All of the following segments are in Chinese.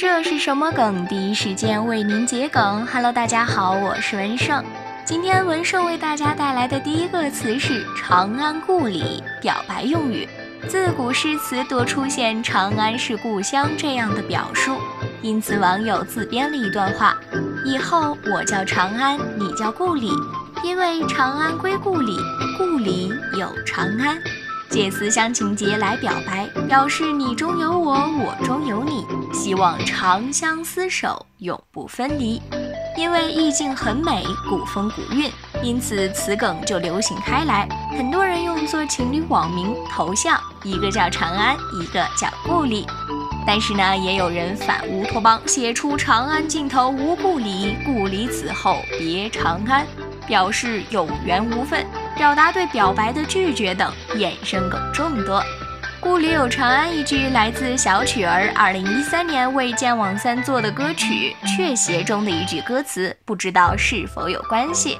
这是什么梗？第一时间为您解梗。Hello，大家好，我是文胜。今天文胜为大家带来的第一个词是“长安故里”，表白用语。自古诗词多出现“长安是故乡”这样的表述，因此网友自编了一段话：以后我叫长安，你叫故里，因为长安归故里，故里有长安。借思乡情节来表白，表示你中有我，我中有你，希望长相厮守，永不分离。因为意境很美，古风古韵，因此此梗就流行开来。很多人用作情侣网名、头像，一个叫长安，一个叫故里。但是呢，也有人反乌托邦，写出长安尽头无故里，故里此后别长安，表示有缘无分。表达对表白的拒绝等衍生梗众多。故里有长安一句来自小曲儿二零一三年为剑网三做的歌曲《雀邪》中的一句歌词，不知道是否有关系。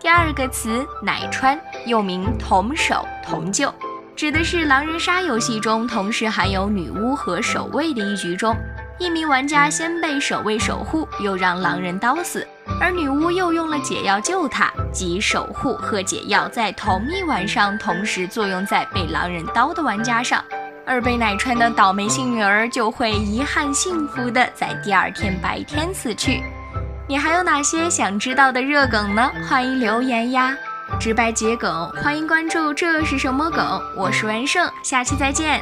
第二个词乃川，又名同守同救，指的是狼人杀游戏中同时含有女巫和守卫的一局中。一名玩家先被守卫守护，又让狼人刀死，而女巫又用了解药救他，即守护和解药在同一晚上同时作用在被狼人刀的玩家上，而被奶穿的倒霉幸运儿就会遗憾幸福的在第二天白天死去。你还有哪些想知道的热梗呢？欢迎留言呀！直白桔梗，欢迎关注。这是什么梗？我是文胜，下期再见。